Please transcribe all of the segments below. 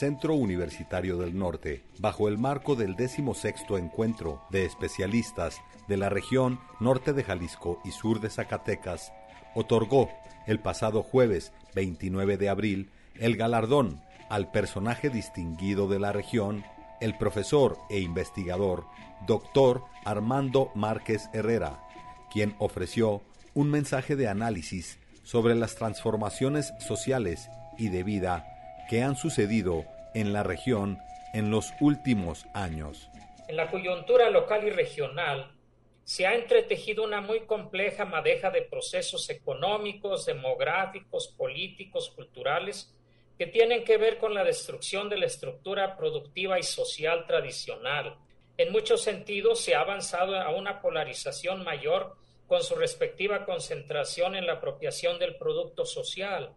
Centro Universitario del Norte, bajo el marco del 16 Encuentro de Especialistas de la región norte de Jalisco y sur de Zacatecas, otorgó el pasado jueves 29 de abril el galardón al personaje distinguido de la región, el profesor e investigador doctor Armando Márquez Herrera, quien ofreció un mensaje de análisis sobre las transformaciones sociales y de vida que han sucedido en la región en los últimos años. En la coyuntura local y regional se ha entretejido una muy compleja madeja de procesos económicos, demográficos, políticos, culturales, que tienen que ver con la destrucción de la estructura productiva y social tradicional. En muchos sentidos se ha avanzado a una polarización mayor con su respectiva concentración en la apropiación del producto social,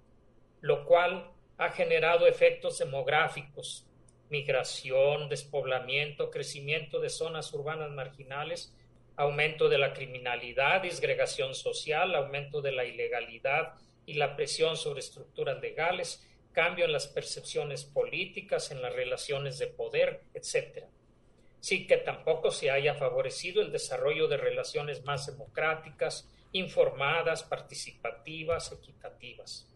lo cual ha generado efectos demográficos, migración, despoblamiento, crecimiento de zonas urbanas marginales, aumento de la criminalidad, disgregación social, aumento de la ilegalidad y la presión sobre estructuras legales, cambio en las percepciones políticas, en las relaciones de poder, etc. Sí que tampoco se haya favorecido el desarrollo de relaciones más democráticas, informadas, participativas, equitativas.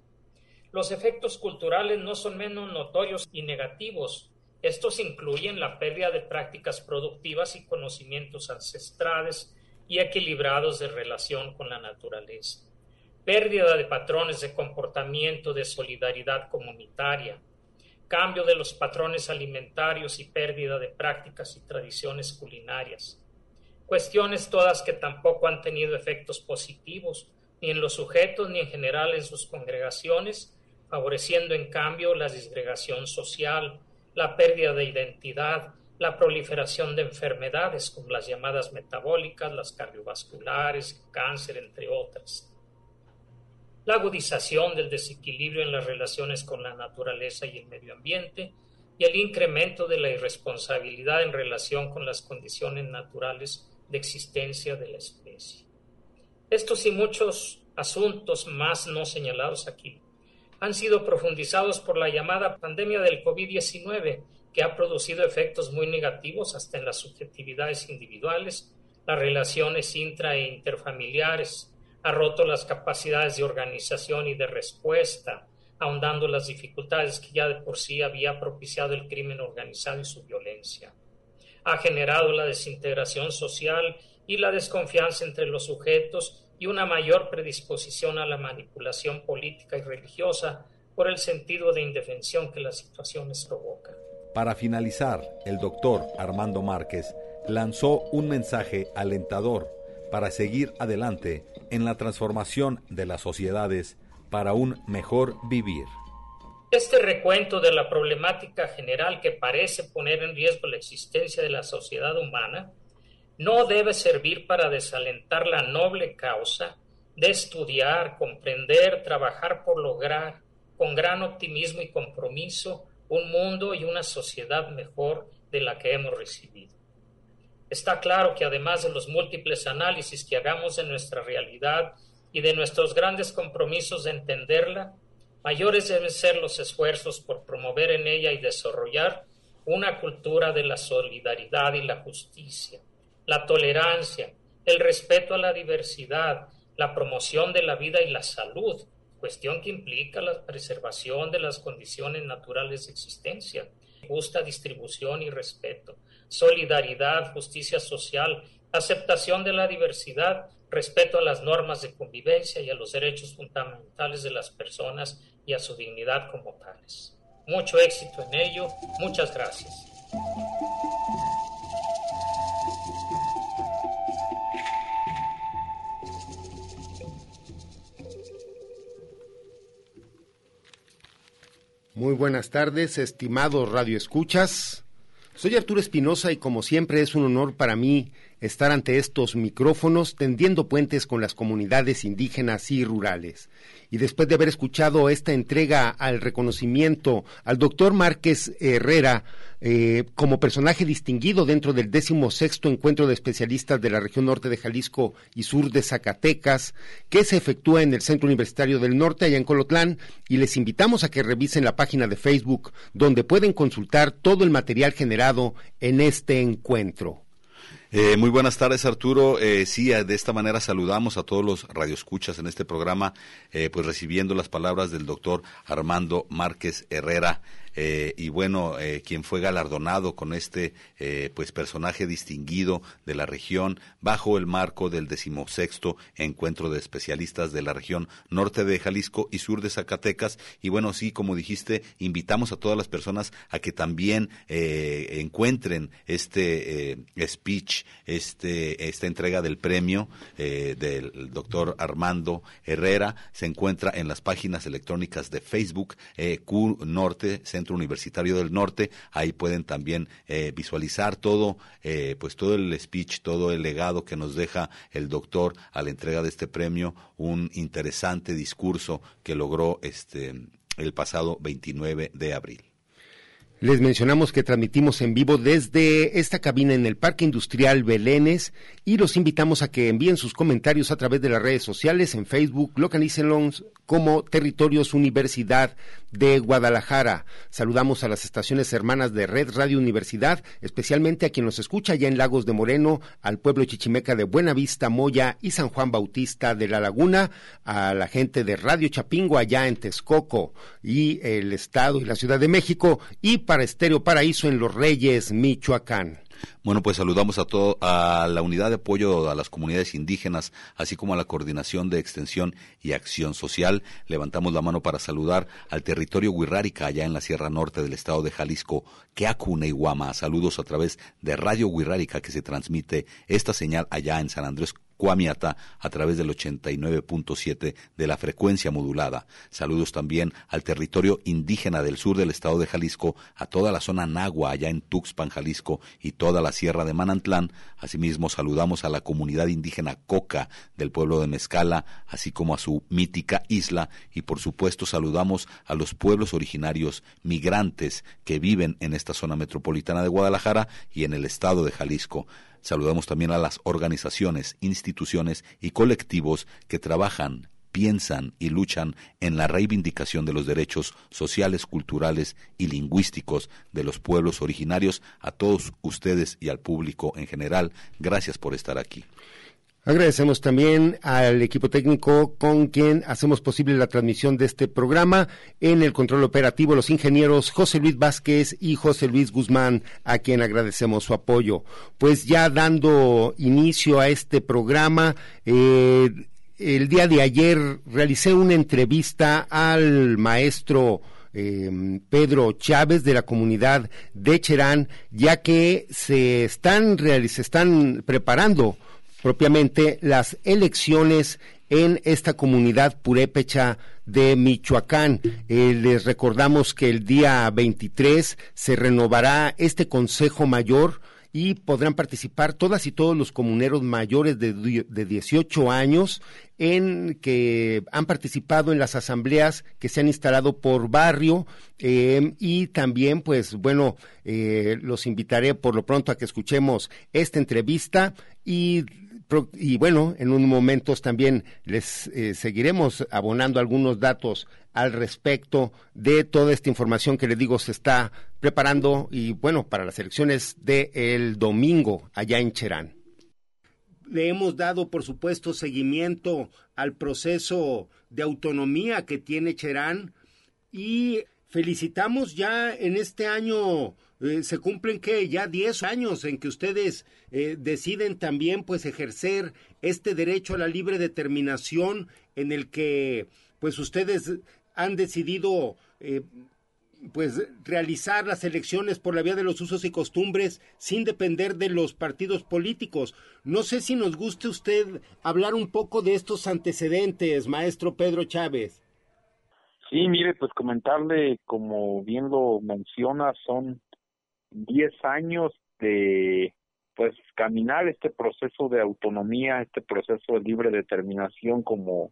Los efectos culturales no son menos notorios y negativos. Estos incluyen la pérdida de prácticas productivas y conocimientos ancestrales y equilibrados de relación con la naturaleza, pérdida de patrones de comportamiento de solidaridad comunitaria, cambio de los patrones alimentarios y pérdida de prácticas y tradiciones culinarias. Cuestiones todas que tampoco han tenido efectos positivos, ni en los sujetos ni en general en sus congregaciones, favoreciendo en cambio la disgregación social, la pérdida de identidad, la proliferación de enfermedades como las llamadas metabólicas, las cardiovasculares, cáncer, entre otras. La agudización del desequilibrio en las relaciones con la naturaleza y el medio ambiente y el incremento de la irresponsabilidad en relación con las condiciones naturales de existencia de la especie. Estos y muchos asuntos más no señalados aquí han sido profundizados por la llamada pandemia del COVID-19, que ha producido efectos muy negativos hasta en las subjetividades individuales, las relaciones intra e interfamiliares, ha roto las capacidades de organización y de respuesta, ahondando las dificultades que ya de por sí había propiciado el crimen organizado y su violencia. Ha generado la desintegración social y la desconfianza entre los sujetos y una mayor predisposición a la manipulación política y religiosa por el sentido de indefensión que las situaciones provocan. Para finalizar, el doctor Armando Márquez lanzó un mensaje alentador para seguir adelante en la transformación de las sociedades para un mejor vivir. Este recuento de la problemática general que parece poner en riesgo la existencia de la sociedad humana no debe servir para desalentar la noble causa de estudiar, comprender, trabajar por lograr con gran optimismo y compromiso un mundo y una sociedad mejor de la que hemos recibido. Está claro que además de los múltiples análisis que hagamos de nuestra realidad y de nuestros grandes compromisos de entenderla, mayores deben ser los esfuerzos por promover en ella y desarrollar una cultura de la solidaridad y la justicia, la tolerancia, el respeto a la diversidad, la promoción de la vida y la salud, cuestión que implica la preservación de las condiciones naturales de existencia, justa distribución y respeto, solidaridad, justicia social, aceptación de la diversidad, respeto a las normas de convivencia y a los derechos fundamentales de las personas y a su dignidad como tales. Mucho éxito en ello. Muchas gracias. Muy buenas tardes, estimados radioescuchas. Soy Arturo Espinosa y como siempre es un honor para mí estar ante estos micrófonos tendiendo puentes con las comunidades indígenas y rurales. Y después de haber escuchado esta entrega al reconocimiento al doctor Márquez Herrera eh, como personaje distinguido dentro del sexto encuentro de especialistas de la región norte de Jalisco y sur de Zacatecas, que se efectúa en el Centro Universitario del Norte, allá en Colotlán, y les invitamos a que revisen la página de Facebook, donde pueden consultar todo el material generado en este encuentro. Eh, muy buenas tardes, Arturo. Eh, sí, de esta manera saludamos a todos los radioescuchas en este programa, eh, pues recibiendo las palabras del doctor Armando Márquez Herrera, eh, y bueno, eh, quien fue galardonado con este eh, pues personaje distinguido de la región bajo el marco del decimosexto encuentro de especialistas de la región norte de Jalisco y sur de Zacatecas. Y bueno, sí, como dijiste, invitamos a todas las personas a que también encuentren este speech, este, esta entrega del premio del doctor Armando Herrera. Se encuentra en las páginas electrónicas de Facebook, Q Norte, Centro Universitario del Norte. Ahí pueden también eh, visualizar todo, eh, pues todo el speech, todo el legado que nos deja el doctor a la entrega de este premio, un interesante discurso que logró este el pasado 29 de abril. Les mencionamos que transmitimos en vivo desde esta cabina en el Parque Industrial Belénes y los invitamos a que envíen sus comentarios a través de las redes sociales en Facebook, localícenlos como Territorios Universidad de Guadalajara. Saludamos a las estaciones hermanas de Red Radio Universidad, especialmente a quien nos escucha allá en Lagos de Moreno, al pueblo chichimeca de Buenavista, Moya y San Juan Bautista de la Laguna, a la gente de Radio Chapingo allá en Texcoco y el Estado y la Ciudad de México y para Estéreo Paraíso en Los Reyes, Michoacán. Bueno, pues saludamos a todo, a la unidad de apoyo a las comunidades indígenas, así como a la coordinación de extensión y acción social. Levantamos la mano para saludar al territorio Huirrárica, allá en la Sierra Norte del estado de Jalisco, Keaku Guama. Saludos a través de Radio Huirrárica que se transmite esta señal allá en San Andrés Cuamiata a través del 89.7 de la frecuencia modulada. Saludos también al territorio indígena del sur del estado de Jalisco, a toda la zona Nagua allá en Tuxpan, Jalisco y toda la sierra de Manantlán. Asimismo saludamos a la comunidad indígena Coca del pueblo de Mezcala, así como a su mítica isla y por supuesto saludamos a los pueblos originarios migrantes que viven en esta zona metropolitana de Guadalajara y en el estado de Jalisco. Saludamos también a las organizaciones, instituciones y colectivos que trabajan, piensan y luchan en la reivindicación de los derechos sociales, culturales y lingüísticos de los pueblos originarios. A todos ustedes y al público en general, gracias por estar aquí. Agradecemos también al equipo técnico con quien hacemos posible la transmisión de este programa. En el control operativo, los ingenieros José Luis Vázquez y José Luis Guzmán, a quien agradecemos su apoyo. Pues ya dando inicio a este programa, eh, el día de ayer realicé una entrevista al maestro eh, Pedro Chávez de la comunidad de Cherán, ya que se están, se están preparando propiamente las elecciones en esta comunidad purépecha de Michoacán. Eh, les recordamos que el día 23 se renovará este Consejo Mayor y podrán participar todas y todos los comuneros mayores de, de 18 años en que han participado en las asambleas que se han instalado por barrio eh, y también pues bueno eh, los invitaré por lo pronto a que escuchemos esta entrevista y y bueno, en unos momentos también les eh, seguiremos abonando algunos datos al respecto de toda esta información que les digo se está preparando y bueno, para las elecciones del domingo allá en Cherán. Le hemos dado, por supuesto, seguimiento al proceso de autonomía que tiene Cherán y felicitamos ya en este año eh, se cumplen que ya 10 años en que ustedes eh, deciden también pues ejercer este derecho a la libre determinación en el que pues ustedes han decidido eh, pues realizar las elecciones por la vía de los usos y costumbres sin depender de los partidos políticos. No sé si nos guste usted hablar un poco de estos antecedentes, maestro Pedro Chávez. Sí, mire, pues comentarle, como bien lo menciona, son 10 años de pues caminar este proceso de autonomía, este proceso de libre determinación como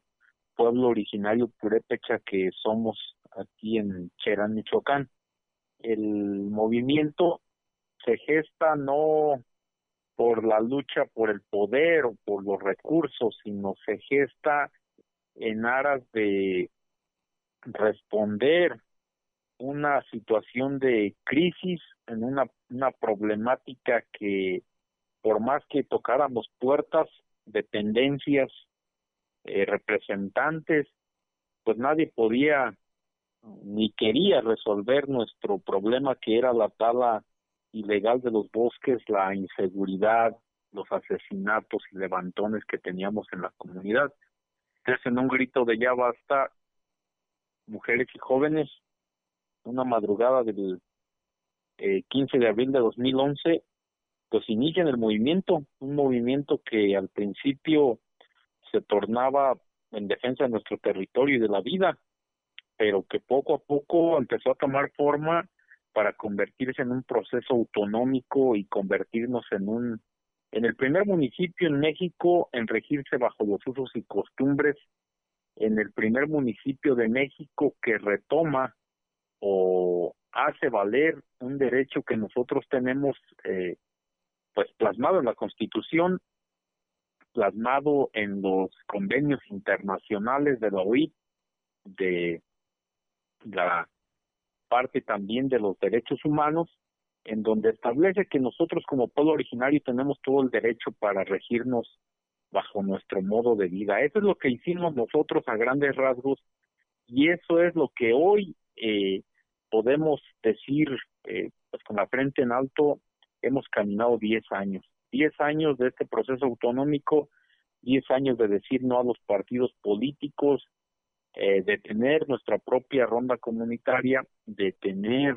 pueblo originario purépecha que somos aquí en Cherán, Michoacán. El movimiento se gesta no por la lucha por el poder o por los recursos, sino se gesta en aras de responder una situación de crisis, en una, una problemática que por más que tocáramos puertas, dependencias, eh, representantes, pues nadie podía ni quería resolver nuestro problema que era la tala ilegal de los bosques, la inseguridad, los asesinatos y levantones que teníamos en la comunidad. Entonces, en un grito de ya basta, mujeres y jóvenes una madrugada del eh, 15 de abril de 2011, pues inician el movimiento, un movimiento que al principio se tornaba en defensa de nuestro territorio y de la vida, pero que poco a poco empezó a tomar forma para convertirse en un proceso autonómico y convertirnos en un en el primer municipio en México en regirse bajo los usos y costumbres, en el primer municipio de México que retoma o hace valer un derecho que nosotros tenemos eh, pues plasmado en la Constitución, plasmado en los convenios internacionales de la OIT, de la parte también de los derechos humanos, en donde establece que nosotros como pueblo originario tenemos todo el derecho para regirnos bajo nuestro modo de vida. Eso es lo que hicimos nosotros a grandes rasgos y eso es lo que hoy eh, podemos decir eh, pues con la frente en alto, hemos caminado 10 años. 10 años de este proceso autonómico, 10 años de decir no a los partidos políticos, eh, de tener nuestra propia ronda comunitaria, de tener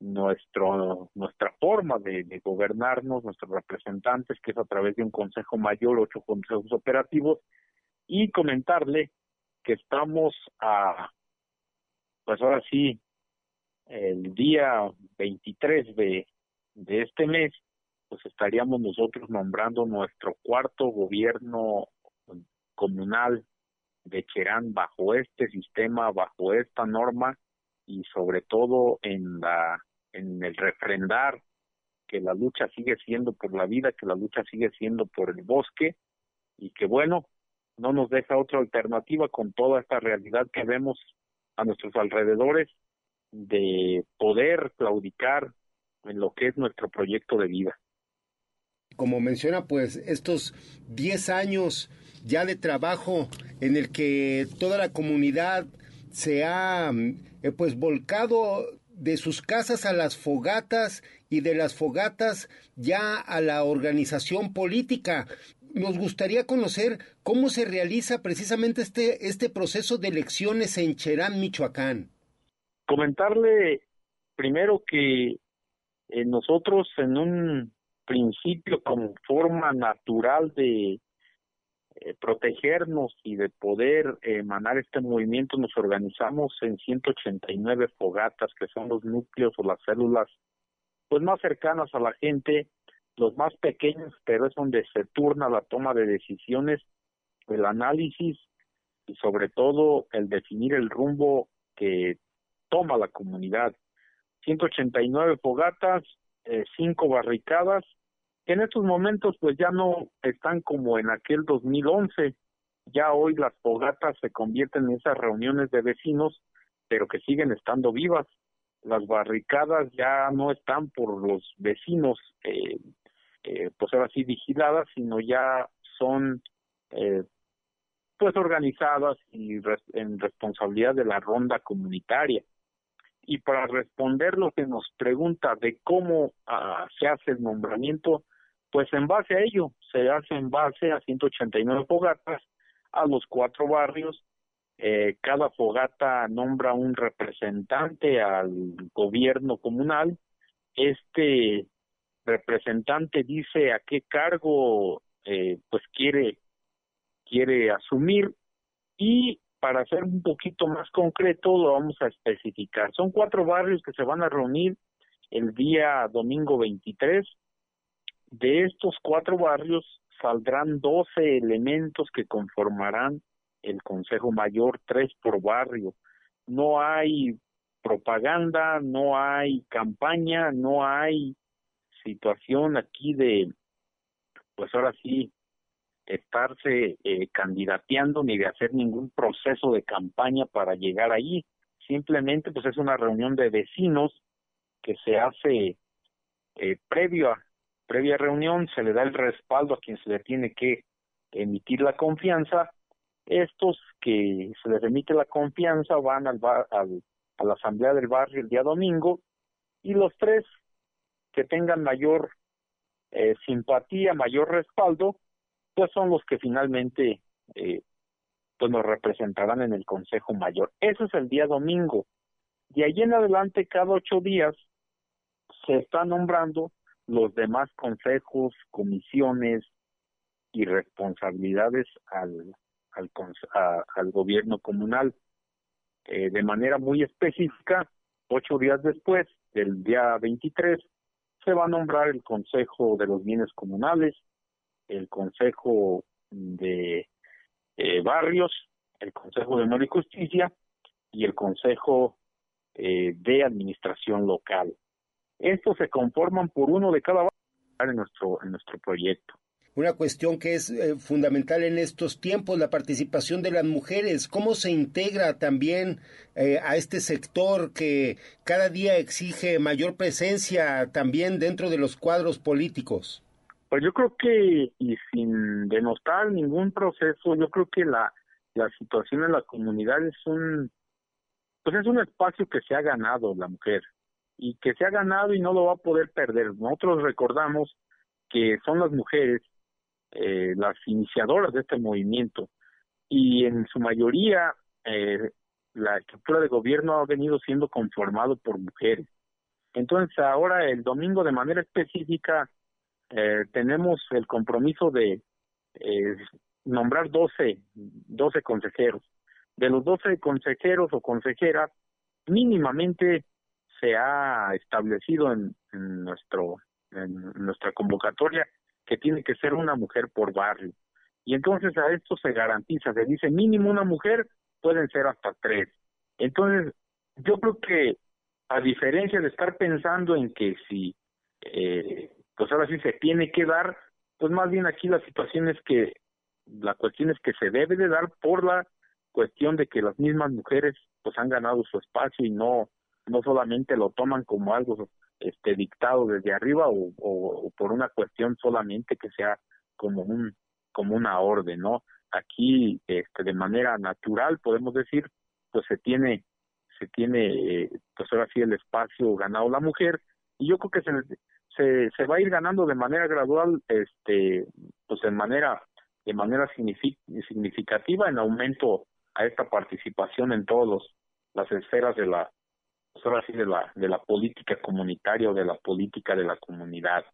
nuestro nuestra forma de, de, gobernarnos, nuestros representantes, que es a través de un consejo mayor, ocho consejos operativos, y comentarle que estamos a, pues ahora sí, el día 23 de, de este mes, pues estaríamos nosotros nombrando nuestro cuarto gobierno comunal de Cherán bajo este sistema, bajo esta norma y sobre todo en la en el refrendar que la lucha sigue siendo por la vida, que la lucha sigue siendo por el bosque y que bueno, no nos deja otra alternativa con toda esta realidad que vemos a nuestros alrededores de poder claudicar en lo que es nuestro proyecto de vida. Como menciona, pues estos 10 años ya de trabajo en el que toda la comunidad se ha eh, pues volcado de sus casas a las fogatas y de las fogatas ya a la organización política. Nos gustaría conocer cómo se realiza precisamente este, este proceso de elecciones en Cherán, Michoacán. Comentarle primero que eh, nosotros en un principio como forma natural de eh, protegernos y de poder emanar este movimiento nos organizamos en 189 fogatas que son los núcleos o las células pues más cercanas a la gente los más pequeños pero es donde se turna la toma de decisiones el análisis y sobre todo el definir el rumbo que toma la comunidad. 189 fogatas, eh, cinco barricadas, que en estos momentos pues ya no están como en aquel 2011, ya hoy las fogatas se convierten en esas reuniones de vecinos, pero que siguen estando vivas. Las barricadas ya no están por los vecinos, eh, eh, pues ahora sí vigiladas, sino ya son eh, pues organizadas y en responsabilidad de la ronda comunitaria. Y para responder lo que nos pregunta de cómo ah, se hace el nombramiento, pues en base a ello, se hace en base a 189 fogatas a los cuatro barrios. Eh, cada fogata nombra un representante al gobierno comunal. Este representante dice a qué cargo eh, pues quiere quiere asumir y para ser un poquito más concreto lo vamos a especificar. Son cuatro barrios que se van a reunir el día domingo 23. De estos cuatro barrios saldrán 12 elementos que conformarán el Consejo Mayor, tres por barrio. No hay propaganda, no hay campaña, no hay situación aquí de, pues ahora sí, estarse eh, candidateando ni de hacer ningún proceso de campaña para llegar ahí. Simplemente pues es una reunión de vecinos que se hace eh, previo a, previa reunión, se le da el respaldo a quien se le tiene que emitir la confianza. Estos que se les emite la confianza van al, al a la asamblea del barrio el día domingo y los tres que tengan mayor eh, simpatía, mayor respaldo, pues son los que finalmente eh, pues nos representarán en el Consejo Mayor. Eso es el día domingo. De ahí en adelante, cada ocho días, se está nombrando los demás consejos, comisiones y responsabilidades al, al, al gobierno comunal. Eh, de manera muy específica, ocho días después del día 23, se va a nombrar el Consejo de los Bienes Comunales, el Consejo de eh, Barrios, el Consejo de Honor y Justicia y el Consejo eh, de Administración Local. Estos se conforman por uno de cada barrio en nuestro, en nuestro proyecto. Una cuestión que es eh, fundamental en estos tiempos, la participación de las mujeres, cómo se integra también a este sector que cada día exige mayor presencia también dentro de los cuadros políticos. Pues yo creo que, y sin denostar ningún proceso, yo creo que la, la situación en la comunidad es un, pues es un espacio que se ha ganado la mujer y que se ha ganado y no lo va a poder perder. Nosotros recordamos que son las mujeres eh, las iniciadoras de este movimiento y en su mayoría eh, la estructura de gobierno ha venido siendo conformado por mujeres. Entonces ahora el domingo de manera específica eh, tenemos el compromiso de eh, nombrar 12, 12 consejeros. De los 12 consejeros o consejeras, mínimamente se ha establecido en, nuestro en nuestra convocatoria que tiene que ser una mujer por barrio. Y entonces a esto se garantiza, se dice mínimo una mujer, pueden ser hasta tres. Entonces, yo creo que a diferencia de estar pensando en que si eh, pues ahora sí se tiene que dar, pues más bien aquí la situación es que la cuestión es que se debe de dar por la cuestión de que las mismas mujeres pues han ganado su espacio y no no solamente lo toman como algo este dictado desde arriba o, o, por una cuestión solamente que sea como un como una orden no aquí este de manera natural podemos decir pues se tiene se tiene eh, pues ahora sí el espacio ganado la mujer y yo creo que se se, va a ir ganando de manera gradual, este, pues en manera, de manera significativa en aumento a esta participación en todas las esferas de la, pues de la, de la política comunitaria o de la política de la comunidad.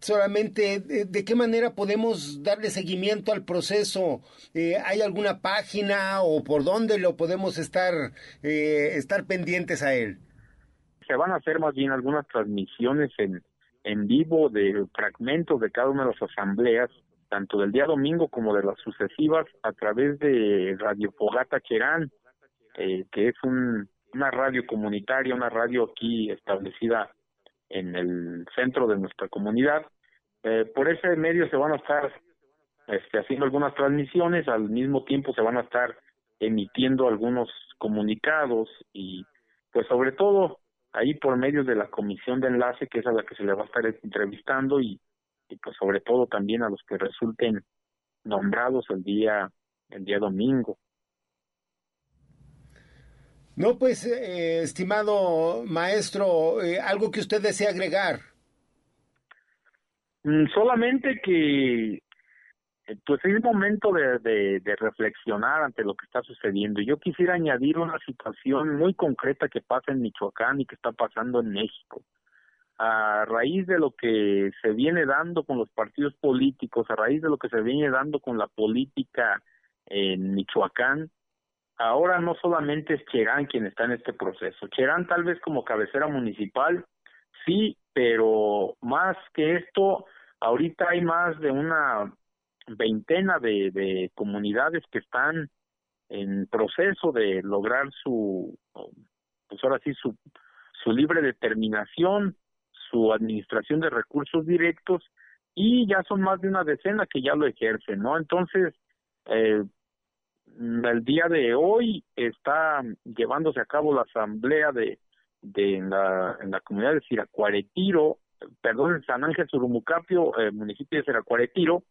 Solamente, ¿de, qué manera podemos darle seguimiento al proceso? Eh, ¿Hay alguna página o por dónde lo podemos estar, eh, estar pendientes a él? Se van a hacer más bien algunas transmisiones en, en vivo de fragmentos de cada una de las asambleas, tanto del día domingo como de las sucesivas, a través de Radio Fogata Cherán, eh, que es un, una radio comunitaria, una radio aquí establecida en el centro de nuestra comunidad. eh, por ese medio se van a estar este, haciendo algunas transmisiones, al mismo tiempo se van a estar emitiendo algunos comunicados y pues sobre todo ahí por medio de la comisión de enlace que es a la que se le va a estar entrevistando y, y pues sobre todo también a los que resulten nombrados el día el día domingo. No, pues, eh, estimado maestro, eh, algo que usted desea agregar. Mm, solamente que, eh, pues es momento de, de, reflexionar ante lo que está sucediendo. Yo quisiera añadir una situación muy concreta que pasa en Michoacán y que está pasando en México. A raíz de lo que se viene dando con los partidos políticos, a raíz de lo que se viene dando con la política en Michoacán, ahora no solamente es Cherán quien está en este proceso. Cherán tal vez como cabecera municipal, sí, pero más que esto, ahorita hay más de una veintena de, de comunidades que están en proceso de lograr su, pues ahora sí, su, su libre determinación, su administración de recursos directos y ya son más de una decena que ya lo ejercen, ¿no? Entonces, eh, el día de hoy está llevándose a cabo la asamblea de, de en, la, en la comunidad de Siracuaretiro, perdón, en San Ángel Surumucapio, eh, municipio de Siracuaretiro,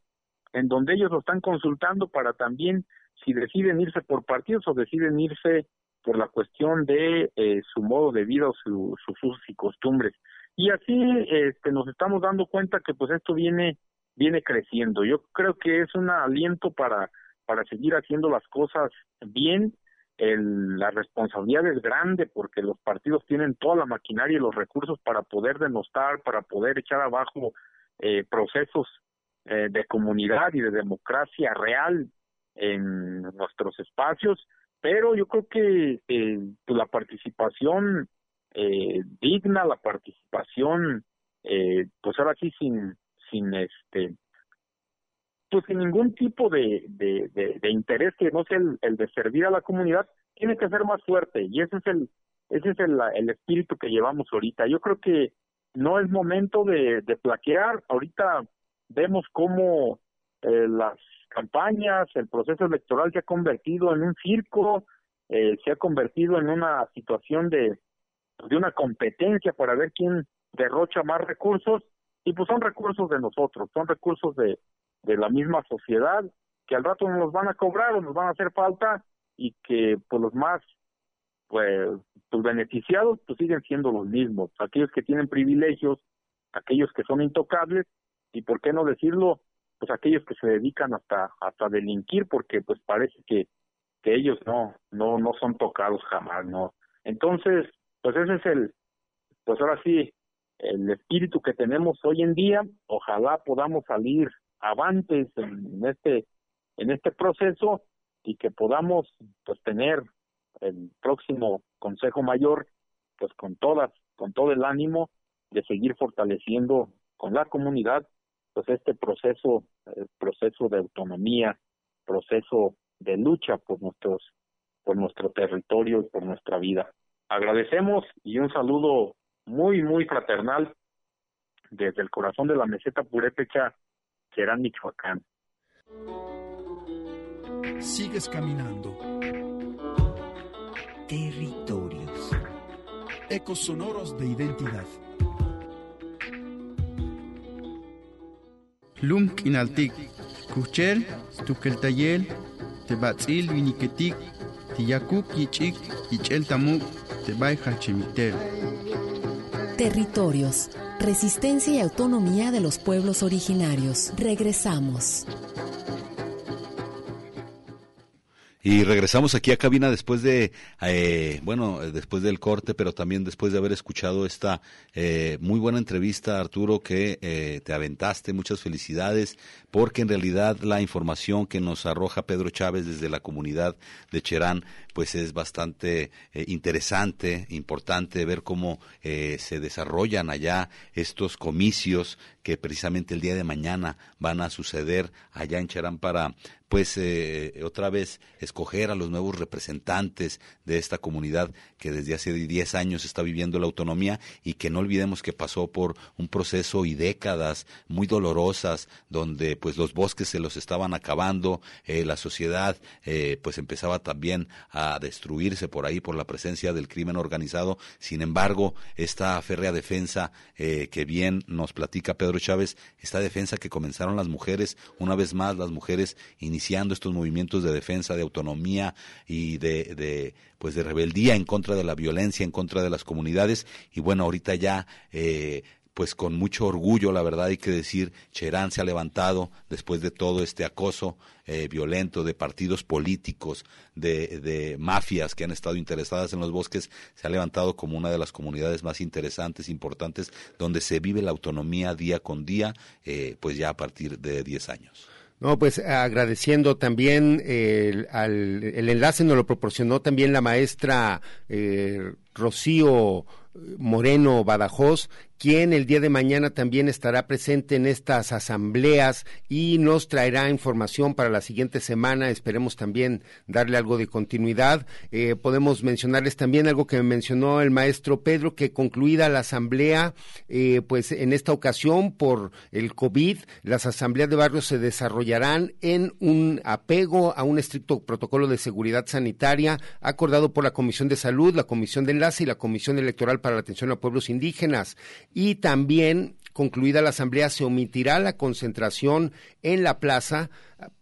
en donde ellos lo están consultando para también si deciden irse por partidos o deciden irse por la cuestión de eh, su modo de vida o su, sus usos y costumbres. Y así este, nos estamos dando cuenta que pues esto viene viene creciendo. Yo creo que es un aliento para para seguir haciendo las cosas bien. El, la responsabilidad es grande porque los partidos tienen toda la maquinaria y los recursos para poder denostar, para poder echar abajo eh, procesos eh, de comunidad y de democracia real en nuestros espacios, pero yo creo que eh, pues la participación eh, digna, la participación, eh, pues ahora sí sin, sin este, pues sin ningún tipo de, de, de, interés que no sea el, el, de servir a la comunidad, tiene que ser más fuerte y ese es el ese es el, el espíritu que llevamos ahorita. Yo creo que no es momento de, de plaquear, ahorita vemos cómo eh, las campañas, el proceso electoral se ha convertido en un circo, eh, se ha convertido en una situación de, de una competencia para ver quién derrocha más recursos y pues son recursos de nosotros, son recursos de, de la misma sociedad que al rato nos van a cobrar o nos van a hacer falta y que pues los más pues pues beneficiados pues siguen siendo los mismos. Aquellos que tienen privilegios aquellos que son intocables y por qué no decirlo pues aquellos que se dedican hasta hasta delinquir porque pues parece que que ellos no no no son tocados jamás no entonces pues ese es el pues ahora sí el espíritu que tenemos hoy en día. Ojalá podamos salir avantes en este en este proceso y que podamos pues tener el próximo Consejo Mayor pues con todas con todo el ánimo de seguir fortaleciendo con la comunidad pues este proceso el proceso de autonomía proceso de lucha por nuestros por nuestro territorio y por nuestra vida. Agradecemos y un saludo muy muy fraternal desde el corazón de la meseta purépecha será Michoacán. Sigues caminando. Territorios. Ecos sonoros de identidad. Lum kinaltik, kuchel, tukeltayel, tebatzil viniketik, tiyakuk yichik, yichel tamuk, tebay hachemitel. Territorios Resistencia y autonomía de los pueblos originarios. Regresamos. Y regresamos aquí a cabina después de, eh, bueno, después del corte, pero también después de haber escuchado esta eh, muy buena entrevista, Arturo, que eh, te aventaste. Muchas felicidades, porque en realidad la información que nos arroja Pedro Chávez desde la comunidad de Cherán, pues es bastante interesante, importante ver cómo se desarrollan allá estos comicios que precisamente el día de mañana van a suceder allá en Cherán para pues eh, otra vez escoger a los nuevos representantes de esta comunidad que desde hace 10 años está viviendo la autonomía y que no olvidemos que pasó por un proceso y décadas muy dolorosas donde pues los bosques se los estaban acabando, eh, la sociedad eh, pues empezaba también a destruirse por ahí por la presencia del crimen organizado. Sin embargo, esta férrea defensa que bien nos platica Pedro Chávez, esta defensa que comenzaron las mujeres, una vez más las mujeres iniciando estos movimientos de defensa, de autonomía y de, de pues de rebeldía en contra de la violencia, en contra de las comunidades. Y bueno, ahorita ya eh, pues con mucho orgullo, la verdad hay que decir, Cherán se ha levantado después de todo este acoso eh, violento de partidos políticos, de, de, mafias que han estado interesadas en los bosques, se ha levantado como una de las comunidades más interesantes, importantes, donde se vive la autonomía día con día, eh, pues ya a partir de 10 años. No, pues agradeciendo también el, al, el enlace nos lo proporcionó también la maestra eh, Rocío Moreno Badajoz, quien el día de mañana también estará presente en estas asambleas y nos traerá información para la siguiente semana. Esperemos también darle algo de continuidad. Eh, podemos mencionarles también algo que mencionó el maestro Pedro, que concluida la asamblea, eh, pues en esta ocasión por el COVID, las asambleas de barrios se desarrollarán en un apego a un estricto protocolo de seguridad sanitaria acordado por la Comisión de Salud, la Comisión de Enlace y la Comisión Electoral para la Atención a Pueblos Indígenas y también concluida la asamblea se omitirá la concentración en la plaza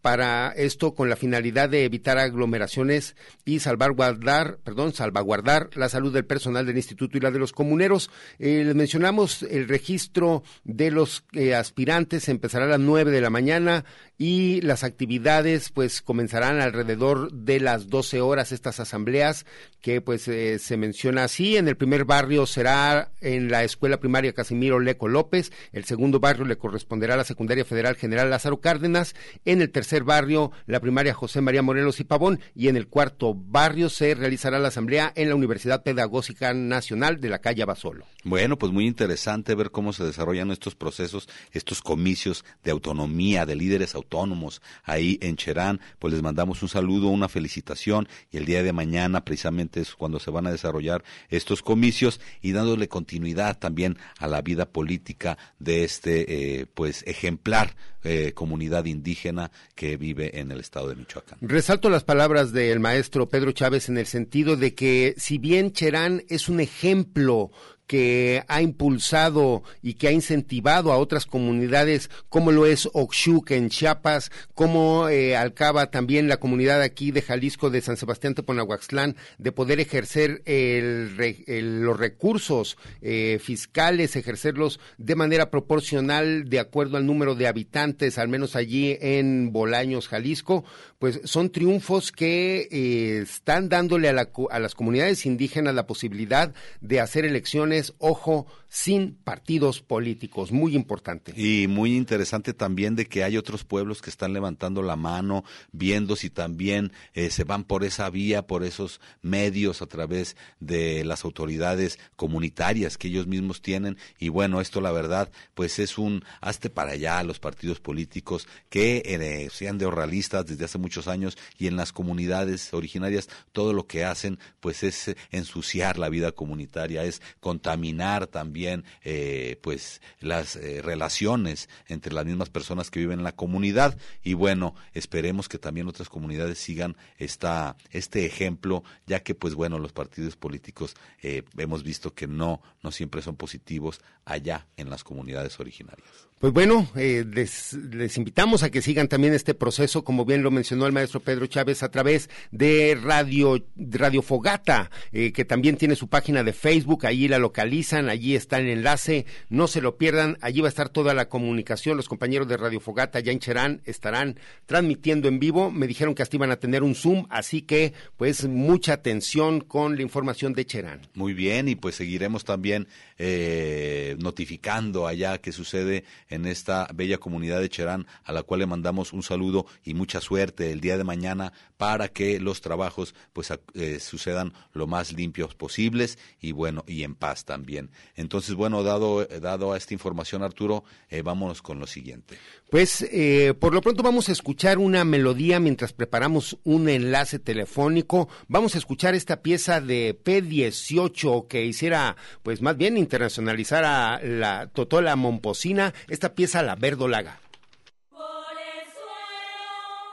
para esto con la finalidad de evitar aglomeraciones y salvaguardar, perdón, salvaguardar la salud del personal del instituto y la de los comuneros. Eh, les mencionamos el registro de los eh, aspirantes empezará a las nueve de la mañana y las actividades pues comenzarán alrededor de las doce horas estas asambleas que pues eh, se menciona así. En el primer barrio será en la escuela primaria Casimiro Leco López, el segundo barrio le corresponderá a la secundaria federal General Lázaro Cárdenas, en tercer barrio la primaria José María Morelos y Pavón y en el cuarto barrio se realizará la asamblea en la Universidad Pedagógica Nacional de la calle Abasolo. Bueno, pues muy interesante ver cómo se desarrollan estos procesos, estos comicios de autonomía, de líderes autónomos ahí en Cherán. Pues les mandamos un saludo, una felicitación y el día de mañana precisamente es cuando se van a desarrollar estos comicios y dándole continuidad también a la vida política de este eh, pues ejemplar eh, comunidad indígena que vive en el estado de Michoacán. Resalto las palabras del maestro Pedro Chávez en el sentido de que si bien Cherán es un ejemplo que ha impulsado y que ha incentivado a otras comunidades, como lo es Oxuc en Chiapas, como eh, Alcaba también la comunidad aquí de Jalisco, de San Sebastián Teponahuaxtlán, de poder ejercer los recursos eh, fiscales, ejercerlos de manera proporcional de acuerdo al número de habitantes, al menos allí en Bolaños, Jalisco, pues son triunfos que eh, están dándole a, a las comunidades indígenas la posibilidad de hacer elecciones ojo, sin partidos políticos, muy importante. Y muy interesante también de que hay otros pueblos que están levantando la mano, viendo si también eh, se van por esa vía, por esos medios a través de las autoridades comunitarias que ellos mismos tienen. Y bueno, esto la verdad, pues es un hazte para allá a los partidos políticos que eh, sean de oralistas desde hace muchos años y en las comunidades originarias todo lo que hacen pues es ensuciar la vida comunitaria, es contaminar también eh, pues las eh, relaciones entre las mismas personas que viven en la comunidad. Y bueno esperemos que también otras comunidades sigan esta este ejemplo ya que pues bueno los partidos políticos eh, hemos visto que no no siempre son positivos allá en las comunidades originarias pues bueno, eh, les, invitamos a que sigan también este proceso, como bien lo mencionó el maestro Pedro Chávez, a través de Radio, Radio Fogata, eh, que también tiene su página de Facebook, allí la localizan, allí está el enlace, no se lo pierdan, allí va a estar toda la comunicación, los compañeros de Radio Fogata ya en Cherán estarán transmitiendo en vivo, me dijeron que hasta iban a tener un Zoom, así que pues mucha atención con la información de Cherán. Muy bien, y pues seguiremos también eh, notificando allá qué sucede esta bella comunidad de Cherán, a la cual le mandamos un saludo y mucha suerte el día de mañana para que los trabajos pues eh, sucedan lo más limpios posibles y bueno, y en paz también. Entonces, bueno, dado, dado a esta información, Arturo, eh, vámonos con lo siguiente. Pues eh, por lo pronto vamos a escuchar una melodía mientras preparamos un enlace telefónico. Vamos a escuchar esta pieza de P18 que hiciera, pues más bien internacionalizar a la Totola Momposina, esta pieza La Verdolaga.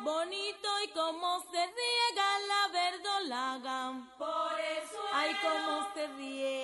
bonito y como se riega la verdolaga. Por eso Ay, cómo se riega.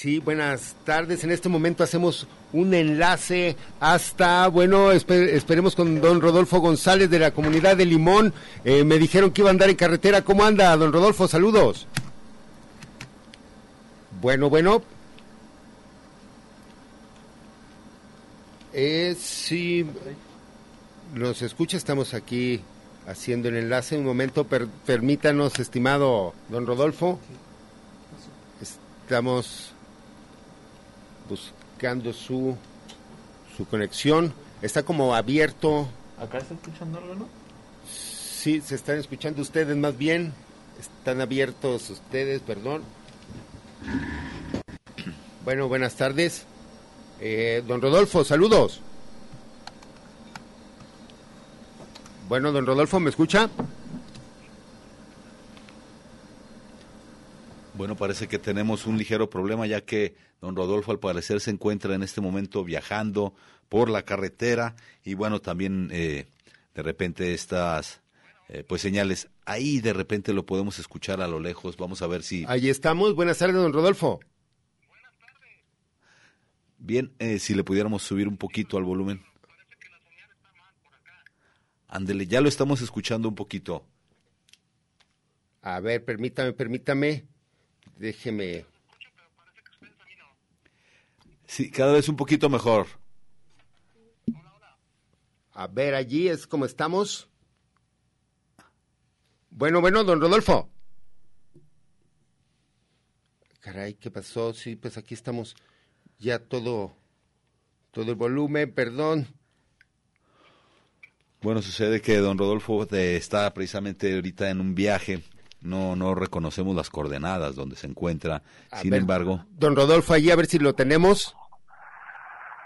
Sí, buenas tardes. En este momento hacemos un enlace hasta, bueno, espe- esperemos con don Rodolfo González de la comunidad de Limón. Eh, me dijeron que iba a andar en carretera. ¿Cómo anda, don Rodolfo? Saludos. Bueno, bueno. Eh, sí, nos escucha, estamos aquí haciendo el enlace. Un momento, per- permítanos, estimado don Rodolfo. Estamos buscando su, su conexión. Está como abierto. ¿Acá está escuchando algo, no? Sí, se están escuchando ustedes más bien. Están abiertos ustedes, perdón. Bueno, buenas tardes. Eh, don Rodolfo, saludos. Bueno, don Rodolfo, ¿me escucha? Bueno, parece que tenemos un ligero problema ya que don Rodolfo al parecer se encuentra en este momento viajando por la carretera y bueno, también eh, de repente estas eh, pues señales, ahí de repente lo podemos escuchar a lo lejos, vamos a ver si... Ahí estamos. Buenas tardes, don Rodolfo. Bien, eh, si le pudiéramos subir un poquito al volumen. Ándele, ya lo estamos escuchando un poquito. A ver, permítame, permítame. Déjeme. Sí, cada vez un poquito mejor. A ver, allí es como estamos. Bueno, bueno, don Rodolfo. Caray, ¿qué pasó? Sí, pues aquí estamos ya todo, todo el volumen, perdón. Bueno, sucede que don Rodolfo eh, está precisamente ahorita en un viaje. No, no reconocemos las coordenadas donde se encuentra. A Sin ver, embargo, Don Rodolfo, allí a ver si lo tenemos.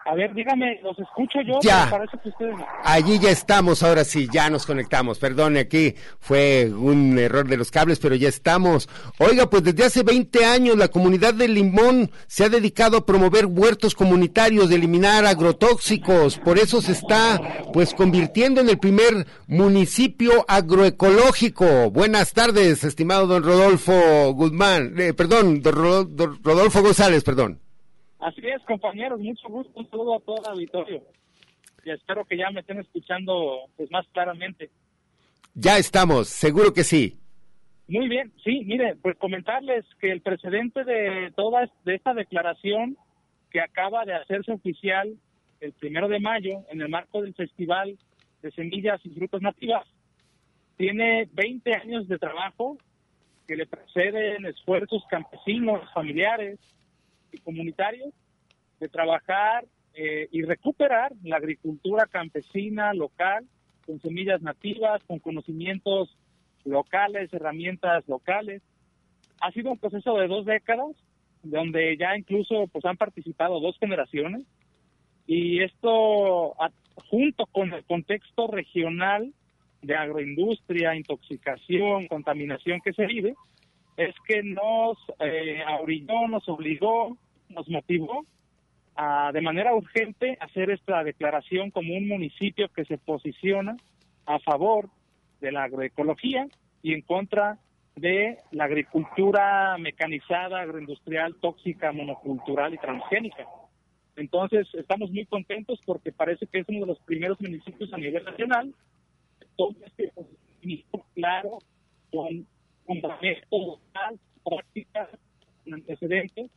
A ver, dígame, los escucho yo, Ya. parece que ustedes. Allí ya estamos, ahora sí, ya nos conectamos. Perdone, aquí fue un error de los cables, pero ya estamos. Oiga, pues desde hace 20 años la comunidad de Limón se ha dedicado a promover huertos comunitarios, de eliminar agrotóxicos. Por eso se está, pues, convirtiendo en el primer municipio agroecológico. Buenas tardes, estimado don Rodolfo Guzmán, eh, perdón, don Rodolfo González, perdón. Así es, compañeros, mucho gusto, un saludo a todo el auditorio. Y espero que ya me estén escuchando pues más claramente. Ya estamos, seguro que sí. Muy bien, sí, mire, pues comentarles que el precedente de toda de esta declaración que acaba de hacerse oficial el primero de mayo en el marco del Festival de Semillas y Frutas Nativas tiene 20 años de trabajo que le preceden esfuerzos campesinos, familiares comunitarios de trabajar eh, y recuperar la agricultura campesina local con semillas nativas, con conocimientos locales, herramientas locales. Ha sido un proceso de dos décadas, donde ya incluso pues han participado dos generaciones, y esto junto con el contexto regional de agroindustria, intoxicación, contaminación que se vive, es que nos eh, nos obligó, nos motivó a de manera urgente hacer esta declaración como un municipio que se posiciona a favor de la agroecología y en contra de la agricultura mecanizada, agroindustrial, tóxica, monocultural y transgénica. Entonces, estamos muy contentos porque parece que es uno de los primeros municipios a nivel nacional toma este posicionamiento claro, con fundamento local, antecedentes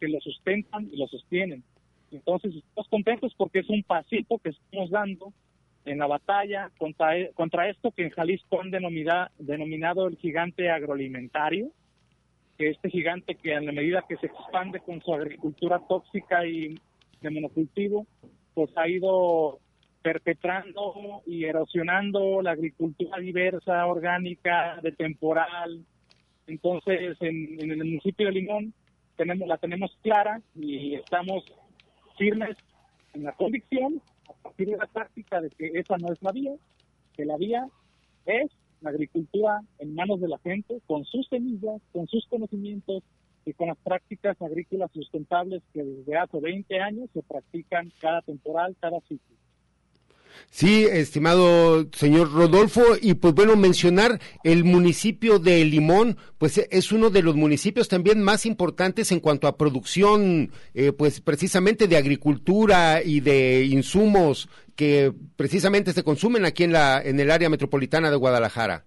que lo sustentan y lo sostienen. Entonces, estamos contentos porque es un pasito que estamos dando en la batalla contra, e- contra esto que en Jalisco han denomina- denominado el gigante agroalimentario, que este gigante que a la medida que se expande con su agricultura tóxica y de monocultivo, pues ha ido perpetrando y erosionando la agricultura diversa, orgánica, de temporal. Entonces, en, en el municipio de Limón tenemos la tenemos clara y estamos firmes en la convicción, a partir de la práctica, de que esa no es la vía, que la vía es la agricultura en manos de la gente, con sus semillas, con sus conocimientos y con las prácticas agrícolas sustentables que desde hace 20 años se practican cada temporal, cada ciclo. Sí, estimado señor Rodolfo, y pues bueno, mencionar el municipio de Limón, pues es uno de los municipios también más importantes en cuanto a producción, eh, pues precisamente de agricultura y de insumos que precisamente se consumen aquí en la en el área metropolitana de Guadalajara.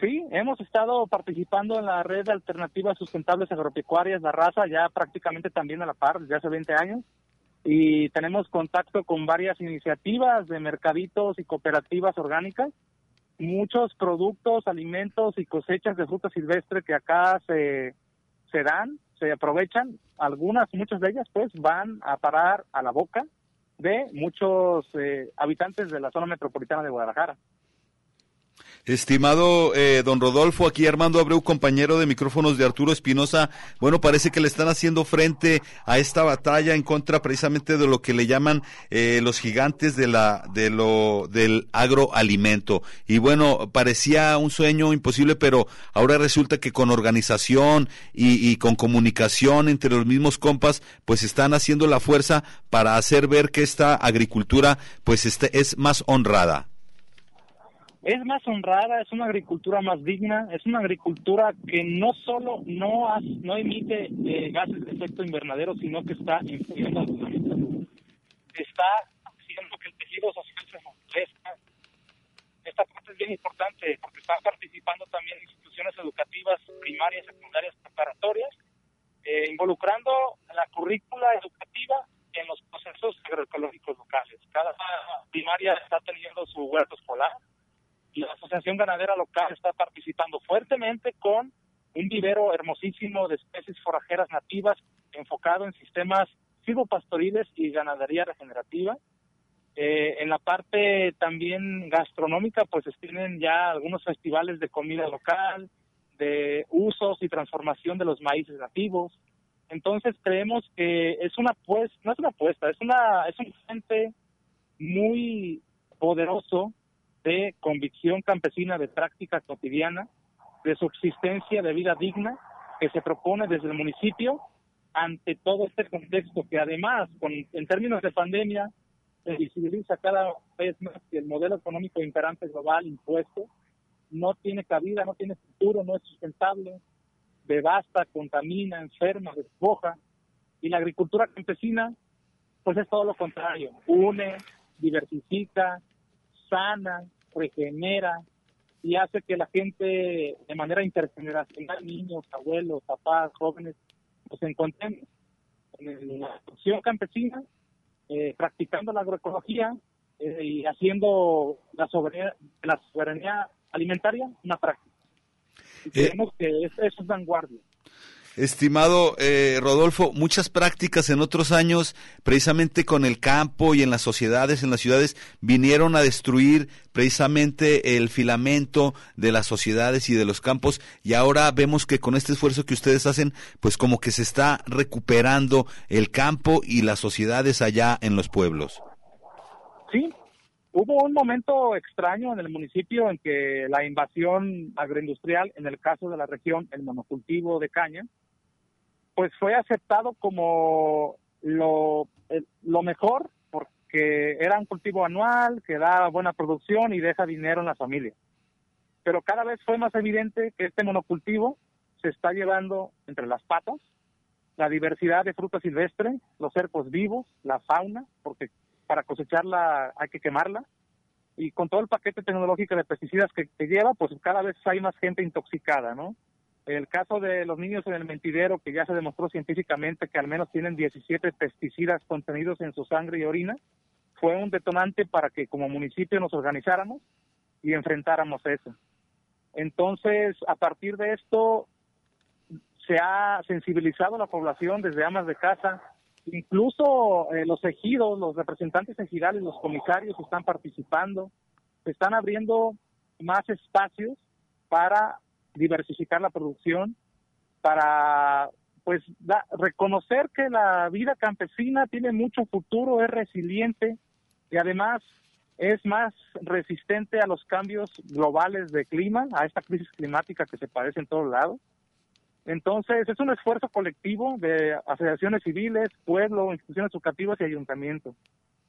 Sí, hemos estado participando en la red de alternativas sustentables agropecuarias, la raza, ya prácticamente también a la par, desde hace 20 años. Y tenemos contacto con varias iniciativas de mercaditos y cooperativas orgánicas. Muchos productos, alimentos y cosechas de fruta silvestre que acá se, se dan, se aprovechan. Algunas, muchas de ellas, pues, van a parar a la boca de muchos eh, habitantes de la zona metropolitana de Guadalajara. Estimado eh, don Rodolfo, aquí Armando Abreu, compañero de micrófonos de Arturo Espinosa. Bueno, parece que le están haciendo frente a esta batalla en contra precisamente de lo que le llaman eh, los gigantes de la, de lo, del agroalimento. Y bueno, parecía un sueño imposible, pero ahora resulta que con organización y, y con comunicación entre los mismos compas, pues están haciendo la fuerza para hacer ver que esta agricultura, pues este, es más honrada. Es más honrada, es una agricultura más digna, es una agricultura que no solo no, ha- no emite eh, gases de efecto invernadero, sino que está influyendo. Está haciendo que el tejido social se fortalezca. Esta parte es bien importante porque están participando también instituciones educativas primarias, secundarias, preparatorias, eh, involucrando la currícula educativa en los procesos agroecológicos locales. Cada primaria está teniendo su huerto escolar, la Asociación Ganadera Local está participando fuertemente con un vivero hermosísimo de especies forajeras nativas enfocado en sistemas silvopastoriles y ganadería regenerativa. Eh, en la parte también gastronómica, pues tienen ya algunos festivales de comida local, de usos y transformación de los maíces nativos. Entonces creemos que es una pues no es una apuesta, es una es un frente muy poderoso de convicción campesina, de práctica cotidiana, de subsistencia de vida digna que se propone desde el municipio ante todo este contexto que además, con, en términos de pandemia, se visibiliza cada vez más que el modelo económico imperante global impuesto no tiene cabida, no tiene futuro, no es sustentable, devasta, contamina, enferma, despoja. Y la agricultura campesina, pues es todo lo contrario, une, diversifica, sana, regenera y hace que la gente de manera intergeneracional, niños, abuelos, papás, jóvenes, nos encontremos en la producción campesina, eh, practicando la agroecología eh, y haciendo la soberanía, la soberanía alimentaria una práctica. Y creemos que es- eso es vanguardia. Estimado eh, Rodolfo, muchas prácticas en otros años, precisamente con el campo y en las sociedades, en las ciudades, vinieron a destruir precisamente el filamento de las sociedades y de los campos y ahora vemos que con este esfuerzo que ustedes hacen, pues como que se está recuperando el campo y las sociedades allá en los pueblos. Sí, hubo un momento extraño en el municipio en que la invasión agroindustrial, en el caso de la región, el monocultivo de caña, pues fue aceptado como lo, lo mejor porque era un cultivo anual que da buena producción y deja dinero en la familia. Pero cada vez fue más evidente que este monocultivo se está llevando entre las patas la diversidad de fruta silvestre, los cercos vivos, la fauna, porque para cosecharla hay que quemarla, y con todo el paquete tecnológico de pesticidas que, que lleva, pues cada vez hay más gente intoxicada, ¿no? El caso de los niños en el mentidero, que ya se demostró científicamente que al menos tienen 17 pesticidas contenidos en su sangre y orina, fue un detonante para que como municipio nos organizáramos y enfrentáramos eso. Entonces, a partir de esto, se ha sensibilizado a la población desde amas de casa, incluso eh, los ejidos, los representantes ejidales, los comisarios están participando, se están abriendo más espacios para diversificar la producción, para pues reconocer que la vida campesina tiene mucho futuro, es resiliente y además es más resistente a los cambios globales de clima, a esta crisis climática que se padece en todos lados. Entonces, es un esfuerzo colectivo de asociaciones civiles, pueblo, instituciones educativas y ayuntamiento.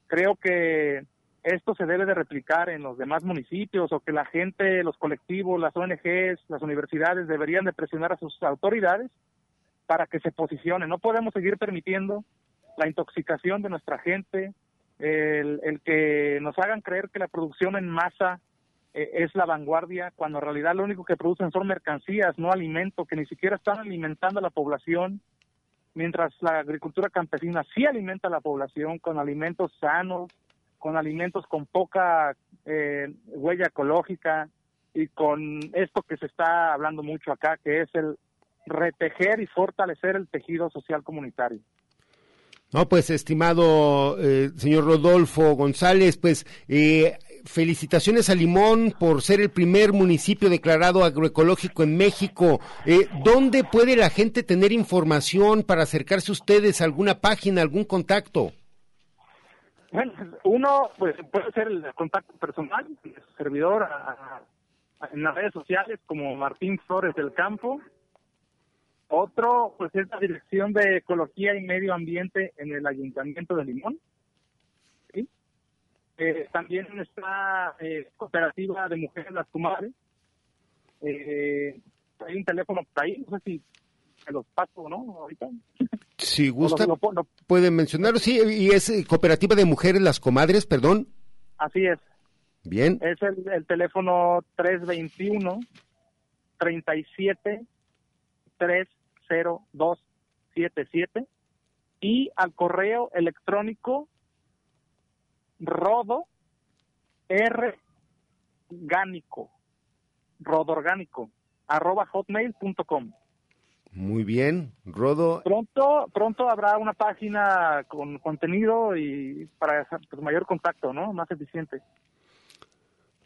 Creo que esto se debe de replicar en los demás municipios o que la gente, los colectivos, las ONGs, las universidades deberían de presionar a sus autoridades para que se posicionen. No podemos seguir permitiendo la intoxicación de nuestra gente, el, el que nos hagan creer que la producción en masa es la vanguardia, cuando en realidad lo único que producen son mercancías, no alimento, que ni siquiera están alimentando a la población, mientras la agricultura campesina sí alimenta a la población con alimentos sanos, con alimentos con poca eh, huella ecológica y con esto que se está hablando mucho acá, que es el retejer y fortalecer el tejido social comunitario. No, pues estimado eh, señor Rodolfo González, pues eh, felicitaciones a Limón por ser el primer municipio declarado agroecológico en México. Eh, ¿Dónde puede la gente tener información para acercarse a ustedes alguna página, algún contacto? Bueno, uno pues puede ser el contacto personal, servidor a- en las redes sociales como Martín Flores del Campo. Otro pues es la Dirección de Ecología y Medio Ambiente en el Ayuntamiento de Limón. Eh, también está eh, Cooperativa de Mujeres Las Comadres. Eh, hay un teléfono por ahí, no sé si se los paso, ¿no? Ahorita. Si gusta, lo- lo- lo- pueden mencionarlo. Sí, y es Cooperativa de Mujeres Las Comadres, perdón. Así es. Bien. Es el, el teléfono 321 37 30277 y al correo electrónico rodo r orgánico rodorgánico arroba hotmail.com Muy bien, Rodo. Pronto, pronto habrá una página con contenido y para pues, mayor contacto, ¿no? Más eficiente.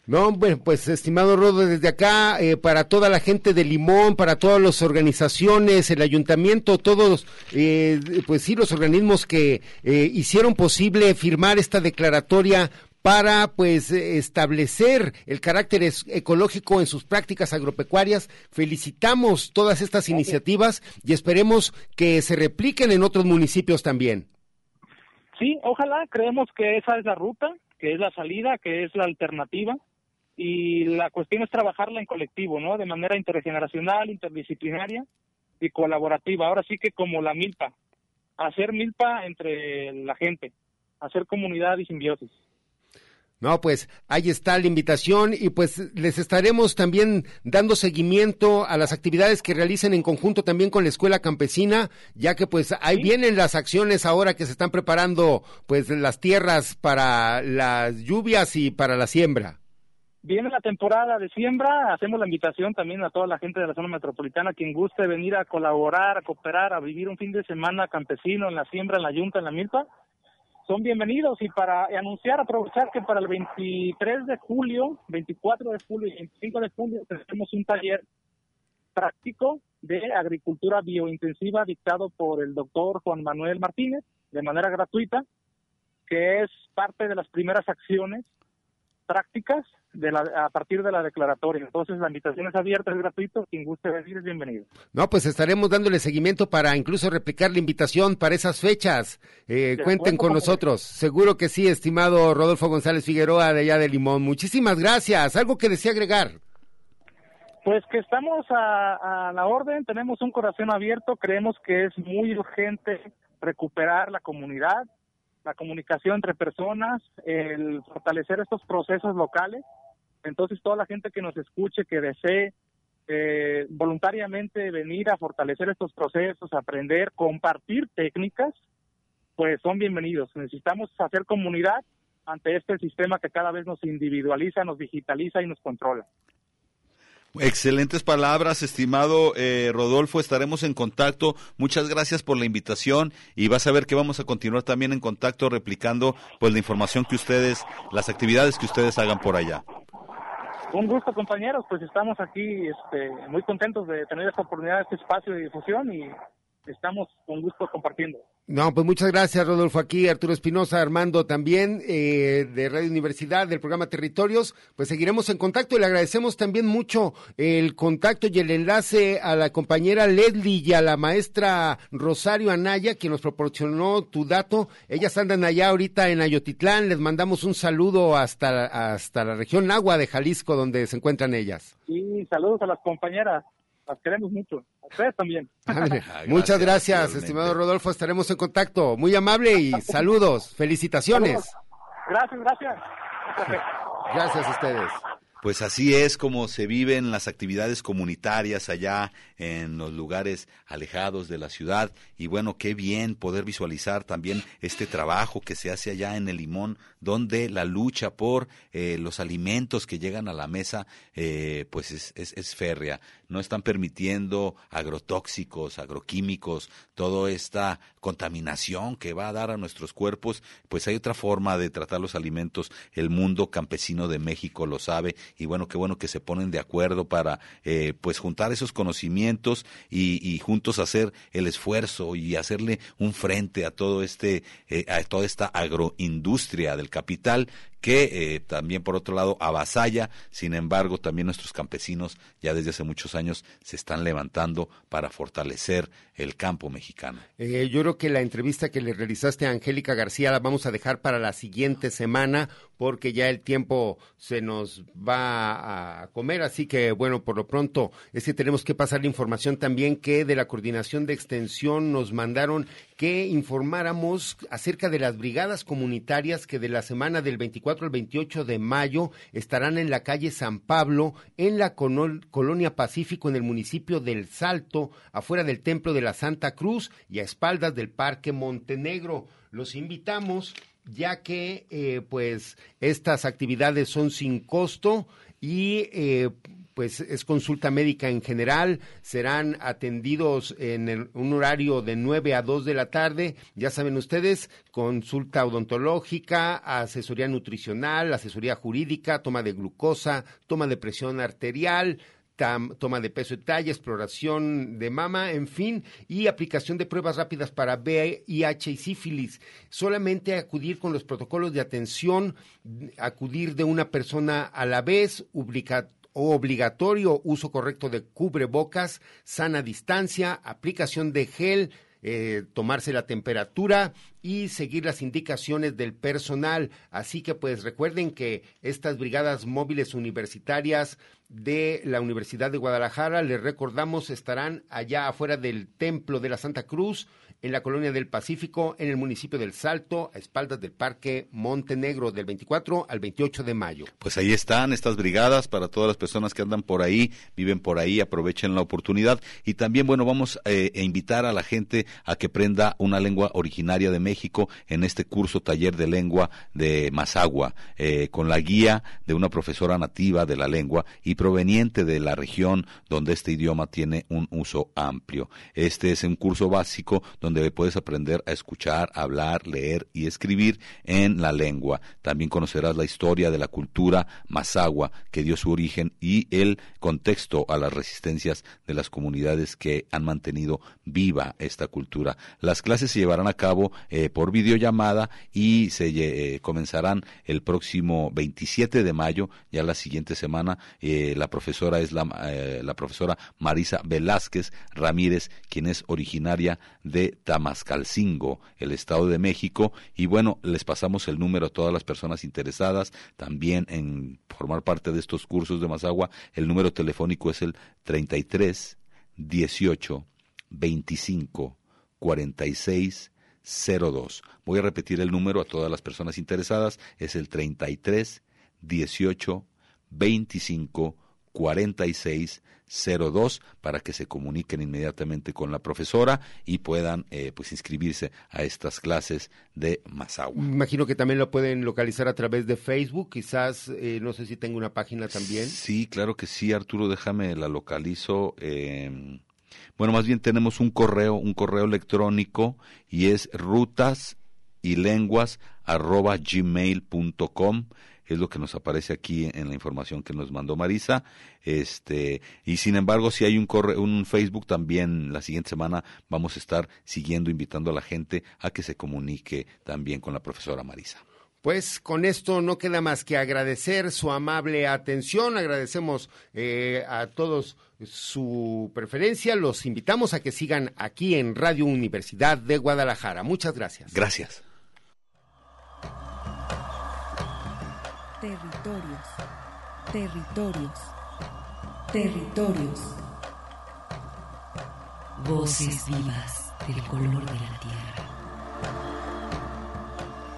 No, bueno, pues estimado Rodo, desde acá, eh, para toda la gente de Limón, para todas las organizaciones, el ayuntamiento, todos, eh, pues sí, los organismos que eh, hicieron posible firmar esta declaratoria para pues establecer el carácter ecológico en sus prácticas agropecuarias. Felicitamos todas estas iniciativas y esperemos que se repliquen en otros municipios también. Sí, ojalá, creemos que esa es la ruta, que es la salida, que es la alternativa y la cuestión es trabajarla en colectivo, ¿no? De manera intergeneracional, interdisciplinaria y colaborativa. Ahora sí que como la milpa, hacer milpa entre la gente, hacer comunidad y simbiosis. No, pues ahí está la invitación y pues les estaremos también dando seguimiento a las actividades que realicen en conjunto también con la Escuela Campesina, ya que pues ahí vienen las acciones ahora que se están preparando pues las tierras para las lluvias y para la siembra. Viene la temporada de siembra, hacemos la invitación también a toda la gente de la zona metropolitana, quien guste venir a colaborar, a cooperar, a vivir un fin de semana campesino en la siembra, en la yunta, en la milpa, son bienvenidos. Y para anunciar, aprovechar que para el 23 de julio, 24 de julio y 25 de julio tenemos un taller práctico de agricultura biointensiva dictado por el doctor Juan Manuel Martínez de manera gratuita, que es parte de las primeras acciones prácticas de la, a partir de la declaratoria. Entonces la invitación es abierta, es gratuito, quien guste venir es bienvenido. No, pues estaremos dándole seguimiento para incluso replicar la invitación para esas fechas. Eh, cuenten con nosotros. Seguro que sí, estimado Rodolfo González Figueroa de allá de Limón. Muchísimas gracias. ¿Algo que desea agregar? Pues que estamos a, a la orden, tenemos un corazón abierto, creemos que es muy urgente recuperar la comunidad, la comunicación entre personas, el fortalecer estos procesos locales. Entonces, toda la gente que nos escuche, que desee eh, voluntariamente venir a fortalecer estos procesos, aprender, compartir técnicas, pues son bienvenidos. Necesitamos hacer comunidad ante este sistema que cada vez nos individualiza, nos digitaliza y nos controla. Excelentes palabras, estimado eh, Rodolfo. Estaremos en contacto. Muchas gracias por la invitación y vas a ver que vamos a continuar también en contacto replicando pues la información que ustedes, las actividades que ustedes hagan por allá. Un gusto, compañeros. Pues estamos aquí este, muy contentos de tener esta oportunidad, este espacio de difusión y estamos con gusto compartiendo. No, pues muchas gracias, Rodolfo. Aquí Arturo Espinosa, Armando también, eh, de Radio Universidad, del programa Territorios. Pues seguiremos en contacto y le agradecemos también mucho el contacto y el enlace a la compañera Leslie y a la maestra Rosario Anaya, quien nos proporcionó tu dato. Ellas andan allá ahorita en Ayotitlán. Les mandamos un saludo hasta, hasta la región Agua de Jalisco, donde se encuentran ellas. Y saludos a las compañeras. Las queremos mucho. A ustedes también. Muchas gracias, estimado Rodolfo. Estaremos en contacto. Muy amable y saludos. Felicitaciones. Gracias, gracias. Gracias a ustedes. Pues así es como se viven las actividades comunitarias allá en los lugares alejados de la ciudad y bueno, qué bien poder visualizar también este trabajo que se hace allá en el Limón, donde la lucha por eh, los alimentos que llegan a la mesa eh, pues es, es, es férrea. No están permitiendo agrotóxicos, agroquímicos, toda esta contaminación que va a dar a nuestros cuerpos, pues hay otra forma de tratar los alimentos. El mundo campesino de México lo sabe y bueno, qué bueno que se ponen de acuerdo para eh, pues juntar esos conocimientos y, y, juntos hacer el esfuerzo y hacerle un frente a todo este, eh, a toda esta agroindustria del capital que eh, también por otro lado avasalla, sin embargo también nuestros campesinos ya desde hace muchos años se están levantando para fortalecer el campo mexicano. Eh, yo creo que la entrevista que le realizaste a Angélica García la vamos a dejar para la siguiente semana porque ya el tiempo se nos va a comer, así que bueno, por lo pronto es que tenemos que pasar la información también que de la coordinación de extensión nos mandaron que informáramos acerca de las brigadas comunitarias que de la semana del 24 al 28 de mayo estarán en la calle San Pablo, en la colonia Pacífico, en el municipio del Salto, afuera del Templo de la Santa Cruz y a espaldas del Parque Montenegro. Los invitamos ya que eh, pues estas actividades son sin costo y eh, pues es consulta médica en general, serán atendidos en el- un horario de 9 a 2 de la tarde, ya saben ustedes, consulta odontológica, asesoría nutricional, asesoría jurídica, toma de glucosa, toma de presión arterial, toma de peso y talla, exploración de mama, en fin, y aplicación de pruebas rápidas para VIH y sífilis. Solamente acudir con los protocolos de atención, acudir de una persona a la vez, obliga- obligatorio uso correcto de cubrebocas, sana distancia, aplicación de gel, eh, tomarse la temperatura y seguir las indicaciones del personal. Así que pues recuerden que estas brigadas móviles universitarias de la Universidad de Guadalajara, les recordamos, estarán allá afuera del Templo de la Santa Cruz, en la Colonia del Pacífico, en el municipio del Salto, a espaldas del Parque Montenegro, del 24 al 28 de mayo. Pues ahí están estas brigadas para todas las personas que andan por ahí, viven por ahí, aprovechen la oportunidad. Y también, bueno, vamos eh, a invitar a la gente a que prenda una lengua originaria de México en este curso taller de lengua de Mazagua, eh, con la guía de una profesora nativa de la lengua y proveniente de la región donde este idioma tiene un uso amplio. Este es un curso básico donde puedes aprender a escuchar, hablar, leer y escribir en la lengua. También conocerás la historia de la cultura mazagua que dio su origen y el contexto a las resistencias de las comunidades que han mantenido viva esta cultura. Las clases se llevarán a cabo eh, por videollamada y se eh, comenzarán el próximo 27 de mayo, ya la siguiente semana. Eh, la profesora es la, eh, la profesora Marisa Velázquez Ramírez, quien es originaria de Tamascalcingo, el Estado de México. Y bueno, les pasamos el número a todas las personas interesadas también en formar parte de estos cursos de Mazagua. El número telefónico es el 33 18 25 46 02. Voy a repetir el número a todas las personas interesadas. Es el 33 18 25 46 02 para que se comuniquen inmediatamente con la profesora y puedan eh, pues inscribirse a estas clases de Mazagua. Imagino que también lo pueden localizar a través de Facebook, quizás, eh, no sé si tengo una página también. Sí, claro que sí, Arturo, déjame la localizo. eh, bueno, más bien tenemos un correo, un correo electrónico y es rutas y lenguas arroba gmail.com es lo que nos aparece aquí en la información que nos mandó Marisa. Este, y sin embargo, si hay un correo, un Facebook también la siguiente semana vamos a estar siguiendo invitando a la gente a que se comunique también con la profesora Marisa. Pues con esto no queda más que agradecer su amable atención, agradecemos eh, a todos su preferencia, los invitamos a que sigan aquí en Radio Universidad de Guadalajara. Muchas gracias. Gracias. Territorios. Territorios. Territorios. Voces vivas del color de la tierra.